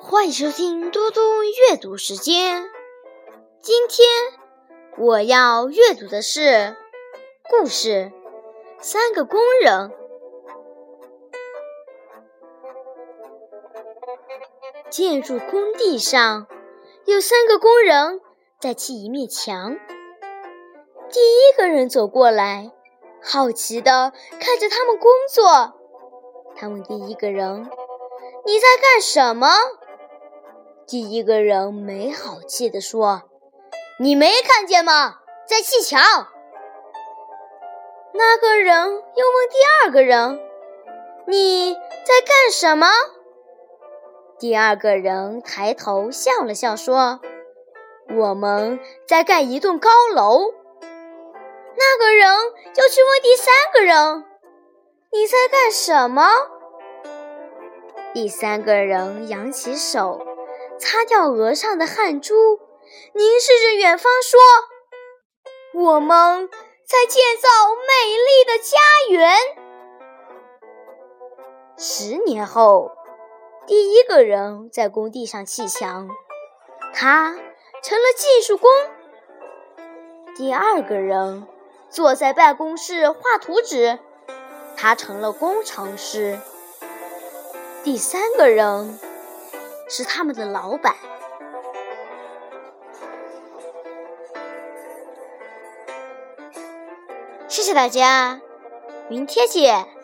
欢迎收听多多阅读时间。今天我要阅读的是故事《三个工人》。建筑工地上有三个工人在砌一面墙。第一个人走过来，好奇地看着他们工作。他问第一个人：“你在干什么？”第一个人没好气地说：“你没看见吗？在砌墙。”那个人又问第二个人：“你在干什么？”第二个人抬头笑了笑说：“我们在盖一栋高楼。”那个人又去问第三个人：“你在干什么？”第三个人扬起手。擦掉额上的汗珠，凝视着远方说：“我们在建造美丽的家园。”十年后，第一个人在工地上砌墙，他成了技术工；第二个人坐在办公室画图纸，他成了工程师；第三个人。是他们的老板。谢谢大家，明天见。